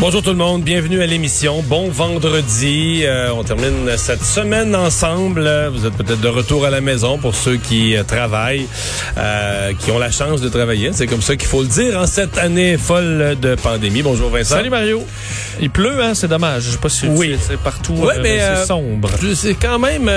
Bonjour tout le monde, bienvenue à l'émission. Bon vendredi, Euh, on termine cette semaine ensemble. Vous êtes peut-être de retour à la maison pour ceux qui euh, travaillent, euh, qui ont la chance de travailler. C'est comme ça qu'il faut le dire en cette année folle de pandémie. Bonjour Vincent. Salut Mario. Il pleut, hein, c'est dommage. Je sais pas si Oui. c'est partout. Ouais, euh, mais, c'est sombre. C'est quand même...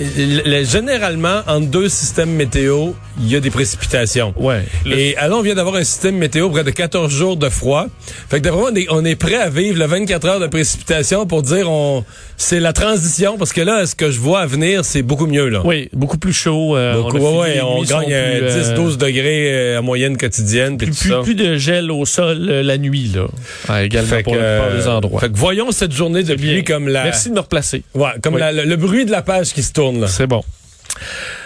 euh, le- le- généralement, entre deux systèmes météo, il y a des précipitations. Ouais. Le- Et alors, on vient d'avoir un système météo près de 14 jours de froid. Fait que moi, on est, on est prêt à vivre le 24 heures de précipitation pour dire on c'est la transition parce que là, ce que je vois à venir, c'est beaucoup mieux là. Oui, beaucoup plus chaud. euh, Beaucoup, on, ouais, les on gagne euh, plus, euh, 10-12 degrés euh, en moyenne quotidienne. puis Plus, tout plus, ça. plus de gel au sol euh, la nuit, là. Ouais, également Fait pour euh, endroits. Fait que voyons cette journée de pluie comme la, Merci de me replacer. ouais, comme Oui. la- le, le bruit de la page qui se tourne C'est bon.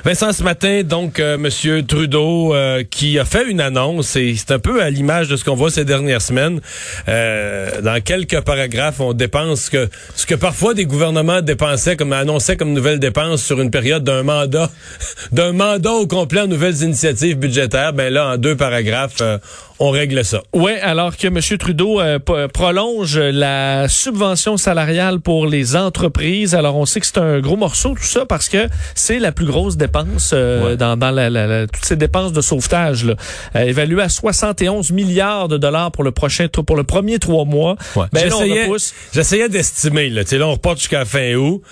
Vincent, ce matin, donc, euh, Monsieur Trudeau, euh, qui a fait une annonce, et c'est un peu à l'image de ce qu'on voit ces dernières semaines. Euh, dans quelques paragraphes, on dépense que ce que parfois des gouvernements dépensaient, comme annonçaient comme nouvelles dépenses sur une période d'un mandat, d'un mandat au complet en nouvelles initiatives budgétaires. Ben là, en deux paragraphes, euh, on règle ça. Oui, alors que M. Trudeau euh, prolonge la subvention salariale pour les entreprises. Alors, on sait que c'est un gros morceau, tout ça, parce que c'est la plus grosse dépense euh, Ouais. dans, dans la, la- la- toutes ces dépenses de sauvetage, là, euh, évaluées à 71 milliards de dollars pour le prochain pour le premier trois mois. Ben là, on J'essayais- d'estimer. Là, Tu sais, là, on reporte jusqu'à fin août.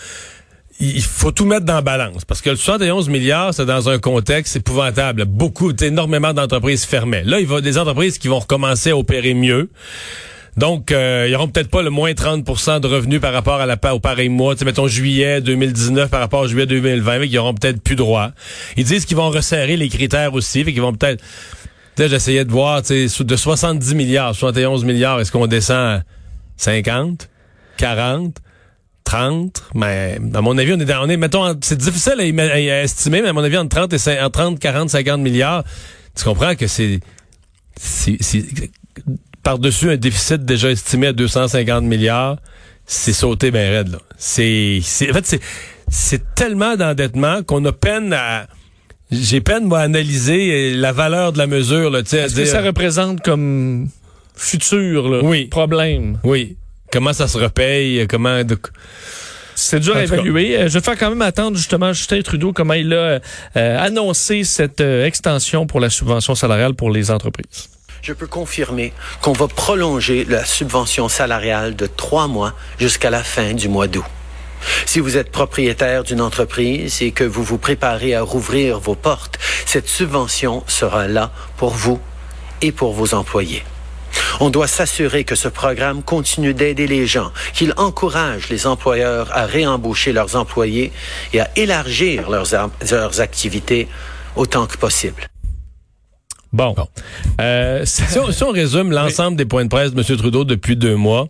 Il faut tout mettre dans la balance parce que le 71 milliards, c'est dans un contexte épouvantable. Beaucoup, énormément d'entreprises fermaient. Là, il va des entreprises qui vont recommencer à opérer mieux. Donc, euh, ils auront peut-être pas le moins 30% de revenus par rapport à la, au pareil mois. Tu sais, mettons juillet 2019 par rapport à juillet 2020, mais qu'ils auront peut-être plus droit. Ils disent qu'ils vont resserrer les critères aussi, fait qu'ils vont peut-être... J'essayais de voir, tu sais, de 70 milliards, 71 milliards, est-ce qu'on descend à 50, 40, 30, mais à mon avis, on est dans, on est, mettons, c'est difficile à, estimer, mais à mon avis, entre 30 et cin- entre 30, 40, 50 milliards, tu comprends que c'est, c'est- par-dessus un déficit déjà estimé à 250 milliards, c'est sauté ben raide, là. C'est, c'est, en fait, c'est, c'est tellement d'endettement qu'on a peine à, j'ai peine, moi, à analyser la valeur de la mesure, là, Est-ce que ça représente comme futur là, Oui. problème? oui. Comment ça se repaye, comment, de- C'est dur à cas. évaluer. Euh, Je vais faire quand même attendre justement Justin Trudeau comment il a euh, annoncé cette euh, extension pour la subvention salariale pour les entreprises. Je peux confirmer qu'on va prolonger la subvention salariale de trois mois jusqu'à la fin du mois d'août. Si vous êtes propriétaire d'une entreprise et que vous vous préparez à rouvrir vos portes, cette subvention sera là pour vous et pour vos employés. On doit s'assurer que ce programme continue d'aider les gens, qu'il encourage les employeurs à réembaucher leurs employés et à élargir leurs, activités autant que possible. Bon. Euh, ça- Si on, si on résume l'ensemble des points de presse de M. Trudeau depuis deux mois,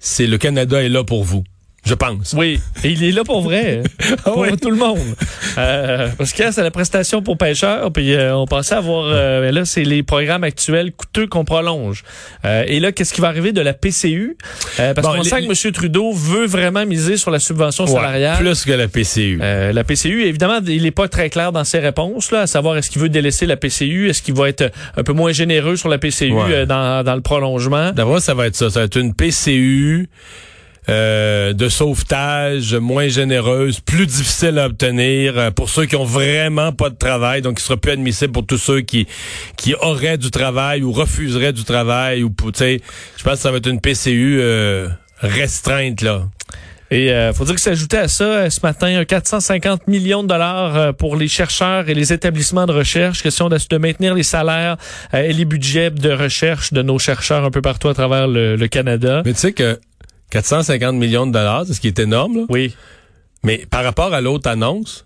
c'est le Canada est là pour vous. Je pense. oui, et il est là pour vrai, pour oui. tout le monde. Euh, parce que c'est la prestation pour pêcheurs, puis euh, on pensait avoir, euh, mais là c'est les programmes actuels coûteux qu'on prolonge. Euh, et là, qu'est-ce qui va arriver de la PCU Euh, Parce Bon, qu'on sent que M. Trudeau veut vraiment miser sur la subvention salariale. Ouais, plus que la PCU. Euh, la PCU, évidemment, il n'est pas très clair dans ses réponses, là, à savoir est-ce qu'il veut délaisser la PCU, est-ce qu'il va être un peu moins généreux sur la PCU Ouais. euh, dans, dans le prolongement. D'abord, ça va être ça. Ça va être une PCU euh, de sauvetage moins généreuse, plus difficile à obtenir euh, pour ceux qui ont vraiment pas de travail, donc qui sera plus admissible pour tous ceux qui qui auraient du travail ou refuseraient du travail ou tu sais, je pense que ça va être une PCU euh, restreinte là. Et euh, faut dire que s'ajoutait à ça euh, ce matin un 450 millions de dollars pour les chercheurs et les établissements de recherche, question de, de maintenir les salaires euh, et les budgets de recherche de nos chercheurs un peu partout à travers le, le Canada. Mais tu sais que 450 millions de dollars, c'est ce qui est énorme là. Oui, Mais par rapport à l'autre annonce,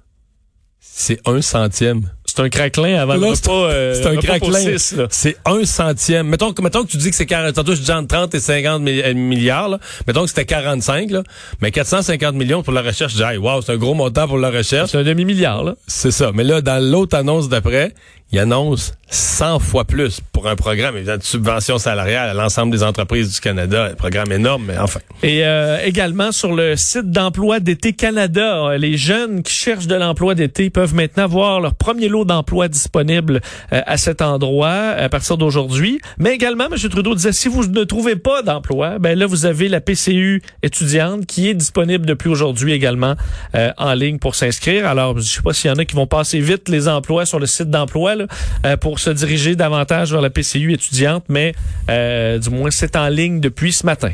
c'est un centième. c'est un craquelin avant Là, le c'est- repas. euh, c'est un craquelin. C'est un centième. Mettons, que- mettons que tu dis que c'est 40, tantôt je dis entre 30 et 50 mi- euh, milliards, là. Mettons que c'était 45, là. Mais 450 millions pour la recherche, je dis, hey, wow, c'est un gros montant pour la recherche. C'est un demi-milliard, là. C'est ça. Mais là, dans l'autre annonce d'après, il annonce 100 fois plus pour un programme évidemment, de subvention salariale à l'ensemble des entreprises du Canada. Un programme énorme, mais enfin. Et euh, également sur le site d'emploi d'été Canada, euh, les jeunes qui cherchent de l'emploi d'été peuvent maintenant voir leur premier lot d'emploi disponible euh, à cet endroit à partir d'aujourd'hui. Mais également, M. Trudeau disait, si vous ne trouvez pas d'emploi, ben là, vous avez la PCU étudiante qui est disponible depuis aujourd'hui également euh, en ligne pour s'inscrire. Alors, je sais pas s'il y en a qui vont passer vite les emplois sur le site d'emploi là, euh, pour se diriger davantage vers la PCU étudiante, mais euh, du moins, c'est en ligne depuis ce matin.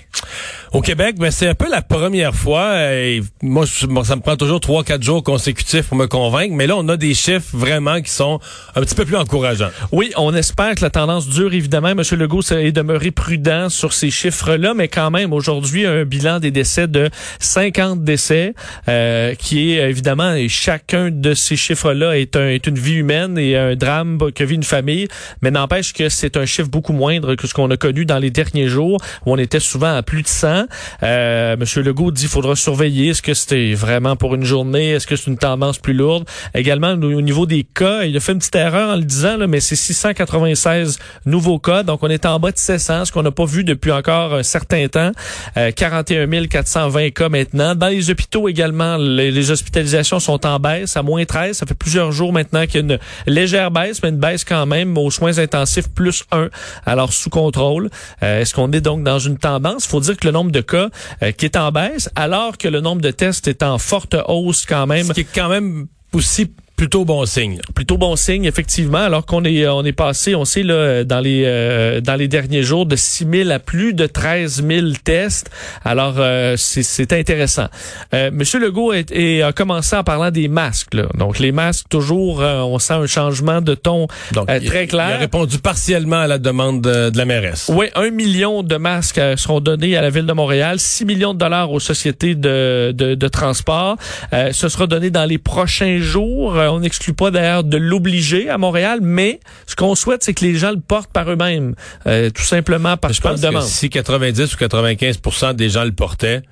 Au Québec, ben, c'est un peu la première fois. euh, et moi, je- ça me prend toujours trois, quatre jours consécutifs pour me convaincre. Mais là, on a des chiffres vraiment qui sont un petit peu plus encourageants. Oui, on espère que la tendance dure, évidemment. M. Legault est demeuré prudent sur ces chiffres-là, mais quand même, aujourd'hui, un bilan des décès de 50 décès, euh, qui est évidemment, et chacun de ces chiffres-là est, un, est une vie humaine et un drame que vit une famille, mais n'empêche que c'est un chiffre beaucoup moindre que ce qu'on a connu dans les derniers jours, où on était souvent à plus de 100. Euh, M. Legault dit qu'il faudra surveiller. Est-ce que c'était vraiment pour une journée? Est-ce que c'est une tendance plus lourde? Également, au au niveau des cas, il a fait une petite erreur en le disant, mais c'est 696 nouveaux cas. Donc, on est en bas de 700, ce qu'on n'a pas vu depuis encore un certain temps. Euh, 41 420 cas maintenant. Dans les hôpitaux également, les, les hospitalisations sont en baisse, à moins 13. Ça fait plusieurs jours maintenant qu'il y a une légère baisse, mais une baisse quand même aux soins intensifs plus 1. Alors, sous contrôle. Euh, Est-ce qu'on est donc dans une tendance? Il faut dire que le nombre de cas euh, qui est en baisse, alors que le nombre de tests est en forte hausse quand même. Ce qui est quand même aussi plutôt bon signe. Plutôt bon signe, effectivement, alors qu'on est, on est passé, on sait, là, dans les, euh, dans les derniers jours, de 6 000 à plus de 13 000 tests. Alors, euh, c'est- intéressant. Euh, Monsieur Legault est- est- a commencé en parlant des masques. Là. Donc, les masques, toujours, euh, on sent un changement de ton Donc, euh, il- très Il clair. a répondu partiellement à la demande de, de la mairesse. Oui, un million de masques seront donnés à la ville de Montréal, 6 millions de dollars aux sociétés de, de, de transport. Euh, ce sera donné dans les prochains jours. On n'exclut pas d'ailleurs de l'obliger à Montréal, mais ce qu'on souhaite, c'est que les gens le portent par eux-mêmes, euh, tout simplement parce Je pense que si 90 ou 95% des gens le portaient,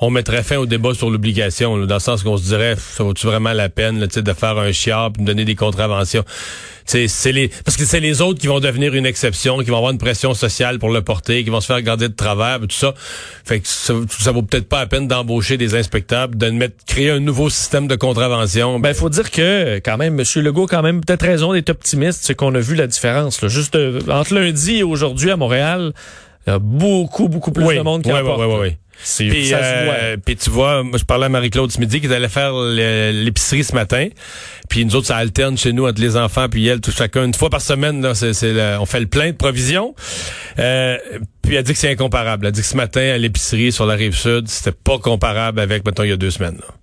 on mettrait fin au débat sur l'obligation, dans le sens qu'on se dirait, ça vaut-tu vraiment la peine là, de faire un chiard puis de donner des contraventions? C'est les, parce que c'est les autres qui vont devenir une exception, qui vont avoir une pression sociale pour le porter, qui vont se faire garder de travers, tout ça. Fait que ça, ça vaut peut-être pas la peine d'embaucher des inspecteurs, de mettre, créer un nouveau système de contravention. Ben, faut dire que, quand même, M. Legault a quand même peut-être raison d'être optimiste, c'est qu'on a vu la différence. Là. Juste euh, entre lundi et aujourd'hui à Montréal, il y a beaucoup, beaucoup plus oui, de monde qui oui, oui, oui, oui. Puis, euh, puis tu vois, moi je parlais à Marie-Claude ce midi qui est allée faire l'épicerie ce matin. Puis nous autres, ça alterne chez nous entre les enfants puis elle, tout chacun une fois par semaine. Là, le- on fait le plein de provisions. Euh, puis elle dit que c'est incomparable. Elle dit que ce matin à l'épicerie sur la rive sud, c'était pas comparable avec mettons il y a deux semaines. là.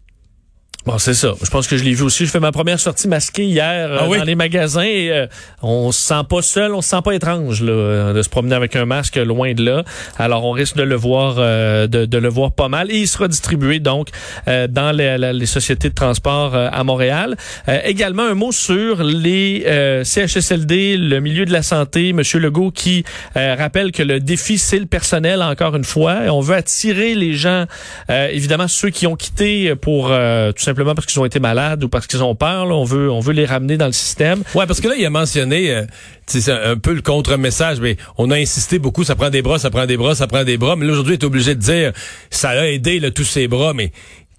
Bon, c'est ça. Je pense que je l'ai vu aussi. Je fais ma première sortie masquée hier euh, Ah oui? dans les magasins et euh, on se sent pas seul, on se sent pas étrange là, euh, de se promener avec un masque loin de là. Alors on risque de le voir, euh, de, de le voir pas mal et il sera distribué donc euh, dans les, les sociétés de transport euh, à Montréal. Euh, également un mot sur les euh, CHSLD, le milieu de la santé. Monsieur Legault qui euh, rappelle que le défi c'est le personnel encore une fois. On veut attirer les gens, euh, évidemment ceux qui ont quitté pour euh, tout simplement parce qu'ils ont été malades ou parce qu'ils ont peur. on veut on veut les ramener dans le système. Ouais, parce que là, il a mentionné, euh, c'est un, peu le contre-message, mais on a insisté beaucoup, ça prend des bras, ça prend des bras, ça prend des bras. Mais là, aujourd'hui, il est obligé de dire, ça a aidé là, tous ces bras, mais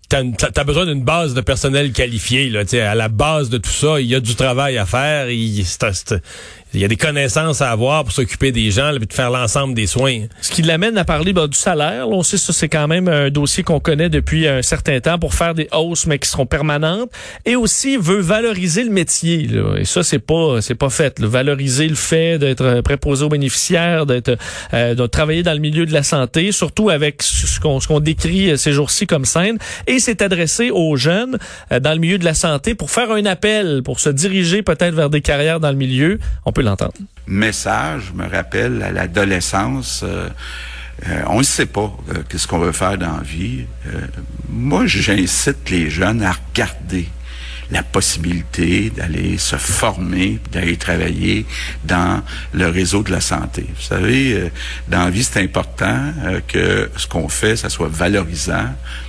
t'as t'as besoin d'une base de personnel qualifié. Là, à la base de tout ça, il y a du travail à faire, il, c'est- il y a des connaissances à avoir pour s'occuper des gens, là, puis de faire l'ensemble des soins. Ce qui l'amène à parler ben, du salaire. On sait ça, c'est quand même un dossier qu'on connaît depuis un certain temps pour faire des hausses, mais qui seront permanentes. Et aussi veut valoriser le métier. Là. Et ça, c'est pas c'est pas fait. là. Valoriser le fait d'être préposé aux bénéficiaires, d'être euh, de travailler dans le milieu de la santé, surtout avec ce qu'on ce qu'on décrit euh, ces jours-ci comme scène. Et c'est adressé aux jeunes euh, dans le milieu de la santé pour faire un appel, pour se diriger peut-être vers des carrières dans le milieu. On peut l'entendre. message me rappelle à l'adolescence. euh, euh, on ne sait pas euh, qu'est-ce qu'on veut faire dans la vie. Moi, j'incite les jeunes à regarder la possibilité d'aller se former, d'aller travailler dans le réseau de la santé. Vous savez, dans la vie, c'est important que ce qu'on fait, ça soit valorisant.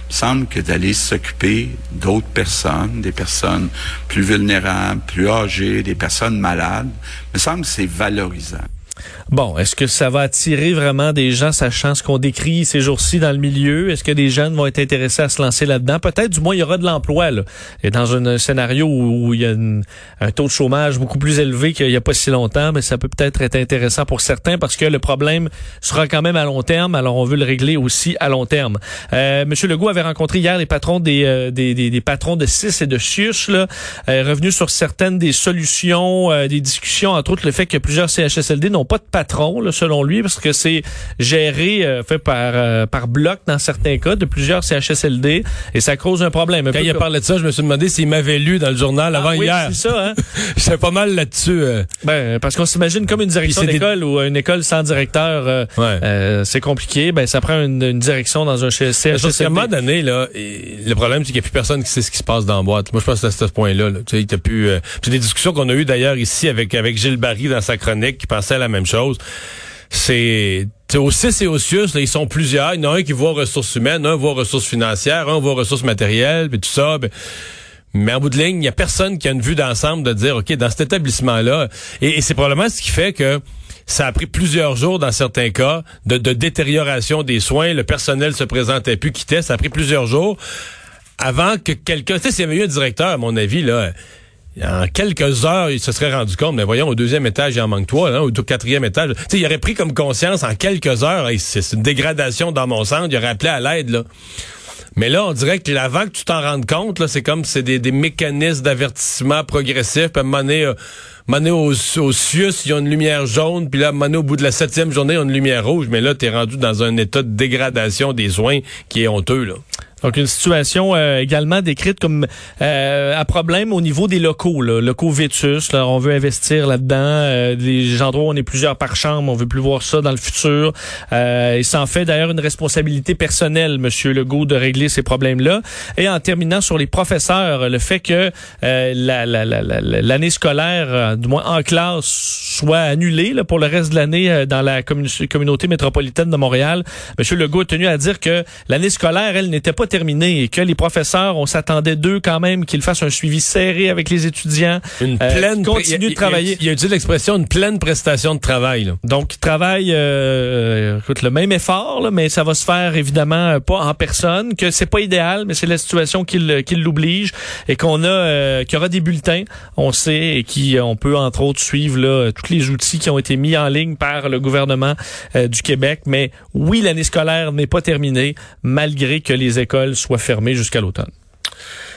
Il me semble que d'aller s'occuper d'autres personnes, des personnes plus vulnérables, plus âgées, des personnes malades, me semble que c'est valorisant. Bon, est-ce que ça va attirer vraiment des gens sachant ce qu'on décrit ces jours-ci dans le milieu? Est-ce que des jeunes vont être intéressés à se lancer là-dedans? Peut-être, du moins, il y aura de l'emploi. Là. Et dans un scénario où, il y a un taux de chômage beaucoup plus élevé qu'il n'y a pas si longtemps, mais ça peut peut-être être intéressant pour certains parce que le problème sera quand même à long terme. Alors, on veut le régler aussi à long terme. Euh, Monsieur Legault avait rencontré hier les patrons des, euh, patrons de CIS et de CIUS, là, euh, revenu sur certaines des solutions, euh, des discussions, entre autres le fait que plusieurs CHSLD n'ont pas de patron, là, selon lui, parce que c'est géré, euh, fait par, euh, par bloc dans certains cas, de plusieurs CHSLD, et ça cause un problème. Quand il a parlé de ça, je me suis demandé s'il m'avait lu dans le journal avant ah, oui, hier. c'est ça, hein? J'étais pas mal là-dessus. Euh. Ben, parce qu'on s'imagine comme une direction d'école ou une école sans directeur, c'est compliqué. Ben, ça prend une, direction dans un CHSLD. Parce qu'à un moment donné, là, le problème, c'est qu'il n'y a plus personne qui sait ce qui se passe dans la boîte. Moi, je pense que c'est à ce point-là. Là. Tu sais, il plus. c'est des discussions qu'on a eues d'ailleurs ici avec avec Gilles Barry dans sa chronique, qui pensait à la même chose. C'est au CIS et au CIUS, là, ils sont plusieurs. Il y en a un qui voit ressources humaines, un voit ressources financières, un voit ressources matérielles, puis tout ça. Ben, mais en bout de ligne, il n'y a personne qui a une vue d'ensemble de dire, OK, dans cet établissement-là, et, c'est probablement ce qui fait que ça a pris plusieurs jours dans certains cas de, de détérioration des soins. Le personnel se présentait plus, quittait. Ça a pris plusieurs jours avant que quelqu'un... Tu sais, s'il y avait eu un directeur, à mon avis, là en quelques heures, il se serait rendu compte, mais voyons, au deuxième étage, il en manque toi, hein, au quatrième étage. Sais, il aurait pris comme conscience en quelques heures, c'est une dégradation dans mon centre, il aurait appelé à l'aide, là. Mais là, on dirait que avant que tu t'en rendes compte, là, c'est comme c'est des, mécanismes d'avertissement progressif. Puis à un moment donné, euh, au, au il y a une lumière jaune. Puis là, à au bout de la septième journée, il y a une lumière rouge. Mais là, tu es rendu dans un état de dégradation des soins qui est honteux. Donc une situation euh, également décrite comme euh, problème au niveau des locaux, là, locaux vétus. Là, on veut investir là-dedans. Euh, des endroits où on est plusieurs par chambre, on veut plus voir ça dans le futur. Euh, il s'en fait d'ailleurs une responsabilité personnelle, Monsieur Legault, de régler ces problèmes-là. Et en terminant sur les professeurs, le fait que euh, l'année la, scolaire, du moins en classe, soit annulée là, pour le reste de l'année dans la communauté métropolitaine de Montréal. Monsieur Legault a tenu à dire que l'année scolaire, elle n'était pas terminé et que les professeurs, on s'attendait d'eux quand même qu'ils fassent un suivi serré avec les étudiants. Une euh, pleine continue de travailler. Il y a, utilisé l'expression une pleine prestation de travail. Là. Donc, ils travaillent, euh, écoute, le même effort, là, mais ça va se faire évidemment pas en personne, que c'est pas idéal, mais c'est la situation qui, qui l'oblige et qu'on a, euh, qu'il y aura des bulletins, on sait, et qui, on peut entre autres suivre là tous les outils qui ont été mis en ligne par le gouvernement euh, du Québec. Mais oui, l'année scolaire n'est pas terminée, malgré que les écoles soit fermée jusqu'à l'automne.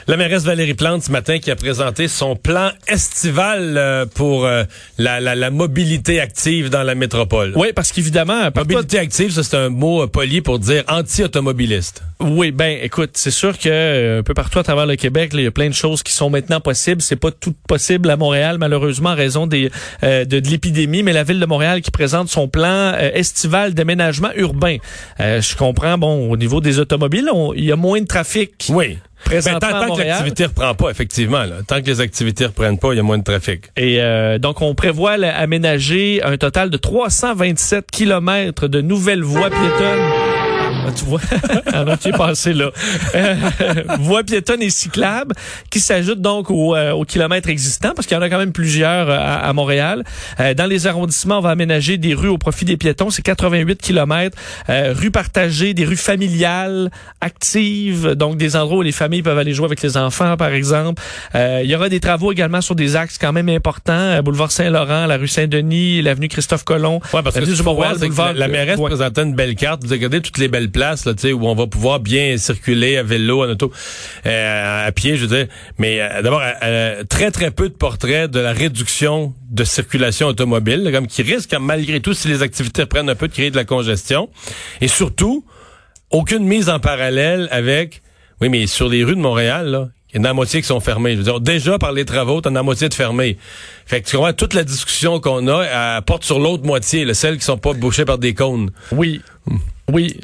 La mairesse Valérie Plante ce matin qui a présenté son plan estival euh, pour euh, la, mobilité active dans la métropole. Oui, parce qu'évidemment... Mobilité active, ça c'est un mot euh, poli pour dire anti-automobiliste. Oui, ben écoute, c'est sûr que un peu partout à travers le Québec, il y a plein de choses qui sont maintenant possibles. C'est pas tout possible à Montréal, malheureusement, en raison des, de, l'épidémie, mais la ville de Montréal qui présente son plan estival d'aménagement urbain. je comprends, bon, au niveau des automobiles, il y a moins de trafic. Oui. Ben, tant, que l'activité reprend pas, effectivement. Tant que les activités reprennent pas, il y a moins de trafic. Et euh, donc, on prévoit aménager un total de 327 kilomètres de nouvelles voies piétonnes ah, tu vois, alors tu es passé là. Euh, voies piétonnes et cyclables qui s'ajoutent donc aux, euh, aux kilomètres existants parce qu'il y en a quand même plusieurs euh, à, Montréal. Euh, dans les arrondissements, on va aménager des rues au profit des piétons. C'est 88 kilomètres. rues partagées, des rues familiales, actives, donc des endroits où les familles peuvent aller jouer avec les enfants, par exemple. il y aura des travaux également sur des axes quand même importants. boulevard Saint-Laurent, la rue Saint-Denis, l'avenue Christophe Colomb. Ouais, parce que du boulevard, la mairesse présentait une belle carte. Vous regardez toutes les belles place là, où on va pouvoir bien circuler à vélo, en auto, euh, à pied, je veux dire. Mais euh, d'abord, euh, très très peu de portraits de la réduction de circulation automobile, comme qui risque malgré tout, si les activités reprennent un peu, de créer de la congestion. Et surtout, aucune mise en parallèle avec, oui, mais sur les rues de Montréal, là, il y en a la moitié qui sont fermées. Je veux dire, déjà par les travaux, t'en as la moitié de fermées. Fait que tu comprends, toute la discussion qu'on a, elle porte sur l'autre moitié, là, celles qui sont pas bouchées par des cônes. Oui. Hmm. Oui.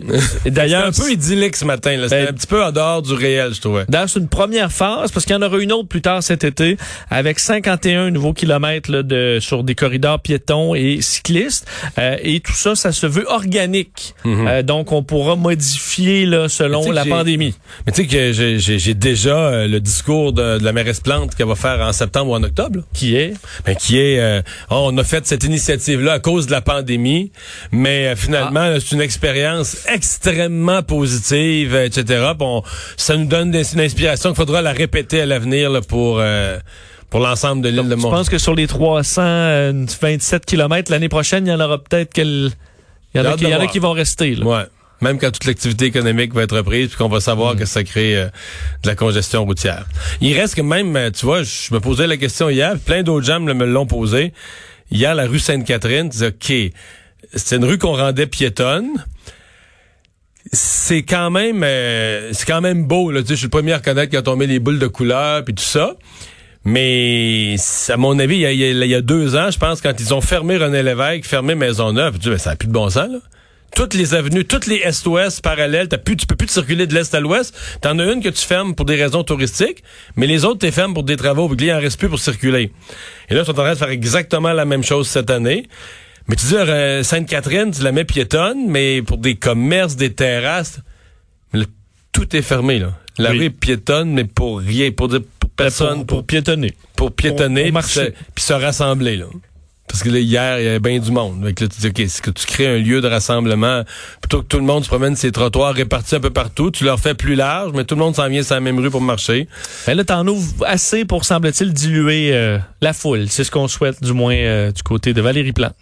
D'ailleurs, un peu idyllique ce matin. là. C'était Ben- un petit peu en dehors du réel, je trouvais. D'ailleurs, c'est une première phase parce qu'il y en aura une autre plus tard cet été avec 51 nouveaux kilomètres là, de, sur des corridors piétons et cyclistes. Euh, et tout ça, ça se veut organique. Euh, donc, on pourra modifier là, selon la pandémie. Mais tu sais que j'ai- déjà euh, le discours de, de la mairesse Plante qu'elle va faire en septembre ou en octobre. là. Qui est? Ben, qui est, euh, oh, on a fait cette initiative-là à cause de la pandémie, mais euh, finalement, Ah. c'est une expérience extrêmement positive, euh, etc. Bon, ça nous donne une inspiration qu'il faudra la répéter à l'avenir pour pour pour l'ensemble de l'île de Je Montréal. pense que sur les 327 kilomètres l'année prochaine, il y en aura peut-être quel... Il y en a, qui, y en a qui vont rester. Là. Ouais. Même quand toute l'activité économique va être reprise, puis qu'on va savoir Mm. que ça crée euh, de la congestion routière. Il reste que même, euh, tu vois, je me posais la question hier, plein d'autres gens me l'ont posé. Hier, la rue Sainte-Catherine, tu disais, OK, c'est une rue qu'on rendait piétonne. C'est quand même euh, c'est quand même beau. Là. Tu sais, je suis le premier à reconnaître quand on met les boules de couleur puis tout ça. Mais à mon avis, il y, a, a- a deux ans, je pense, quand ils ont fermé René Lévesque, fermé Maisonneuve, je dis, mais ça n'a plus de bon sens. Toutes les avenues, toutes les est-ouest parallèles, t'as plus, tu peux plus te circuler de l'est à l'ouest. T'en as une que tu fermes pour des raisons touristiques, mais les autres, t'es fermes pour des travaux, puis il en reste plus pour circuler. Et là, ils sont en train de faire exactement la même chose cette année. Mais tu dis, euh, Sainte-Catherine, tu la mets piétonne, mais pour des commerces, des terrasses, mais là, tout est fermé, là. La Oui. rue est piétonne, mais pour rien, pour dire, pour personne, pour, pour piétonner. pour piétonner puis marcher. se, se rassembler là. Parce que là, hier, il y avait bien du monde. Que là, tu dis, OK, c'est que tu crées un lieu de rassemblement, plutôt que tout le monde se promène ses trottoirs répartis un peu partout, tu leur fais plus large, mais tout le monde s'en vient sur la même rue pour marcher. Ben là, t'en ouvres assez pour, semble-t-il, diluer euh, la foule. C'est ce qu'on souhaite, du moins, euh, du côté de Valérie Plante.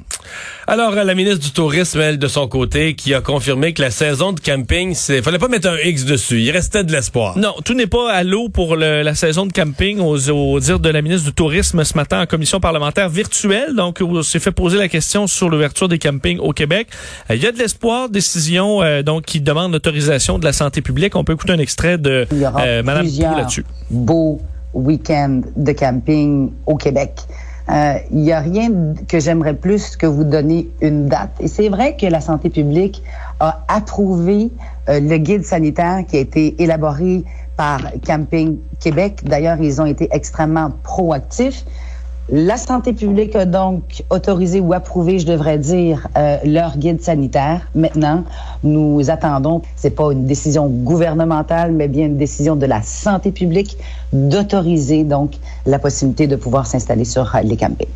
Alors, euh, la ministre du Tourisme, elle, de son côté, qui a confirmé que la saison de camping, c'est, fallait pas mettre un X dessus. Il restait de l'espoir. Non, tout n'est pas à l'eau pour le- la saison de camping, aux, au dire de la ministre du Tourisme ce matin en commission parlementaire virtuelle. Donc, on s'est fait poser la question sur l'ouverture des campings au Québec. Euh, Il y a de l'espoir, décision euh, donc qui demande l'autorisation de la santé publique. On peut écouter un extrait de aura euh, Madame là-dessus. beaux week-ends de camping au Québec. Euh, Il n'y a rien que j'aimerais plus que vous donner une date. Et c'est vrai que la santé publique a approuvé euh, le guide sanitaire qui a été élaboré par Camping Québec. D'ailleurs, ils ont été extrêmement proactifs. La santé publique a donc autorisé ou approuvé, je devrais dire, euh, leur guide sanitaire. Maintenant, nous attendons, c'est pas une décision gouvernementale, mais bien une décision de la santé publique d'autoriser donc la possibilité de pouvoir s'installer sur les campings.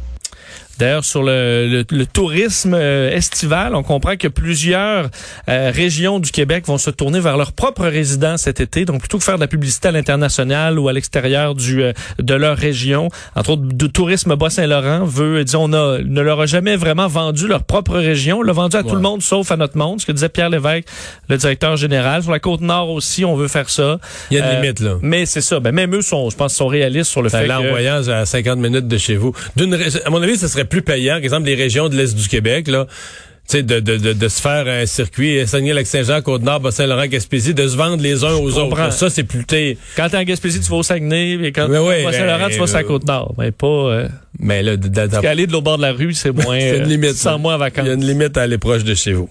D'ailleurs, sur le, le- le tourisme euh, estival, on comprend que plusieurs euh, régions du Québec vont se tourner vers leurs propres résidents cet été. Donc, plutôt que faire de la publicité à l'international ou à l'extérieur du euh, de leur région, entre autres, de Tourisme Bas-Saint-Laurent veut, disons, on a, ne leur a jamais vraiment vendu leur propre région. On l'a vendu à tout le monde, sauf à notre monde, ce que disait Pierre Lévesque, le directeur général. Sur la Côte-Nord aussi, on veut faire ça. Il y a une Euh, limite, là. Mais c'est ça. Ben, même eux sont, je pense, sont réalistes sur le fait là, en que... voyage à 50 minutes de chez vous. D'une, à mon avis, ce serait plus payant, par exemple, les régions de l'Est du Québec, là. Tu sais, de, de, de, de se faire un circuit, Saguenay-Lac-Saint-Jean, Côte-Nord, Bas-Saint-Laurent, Gaspésie, de se vendre les uns aux autres. Ça, c'est plus, t'es- Quand t'es en Gaspésie, tu vas au Saguenay, et quand tu oui, vas à Saint-Laurent, ben, tu vas la euh, Côte-Nord. Mais pas... Euh, mais là, d- d- parce qu'aller de l'autre bord de la rue, c'est moins... c'est une euh, limite. te sens là. moins en vacances. Il y a une limite à aller proche de chez vous.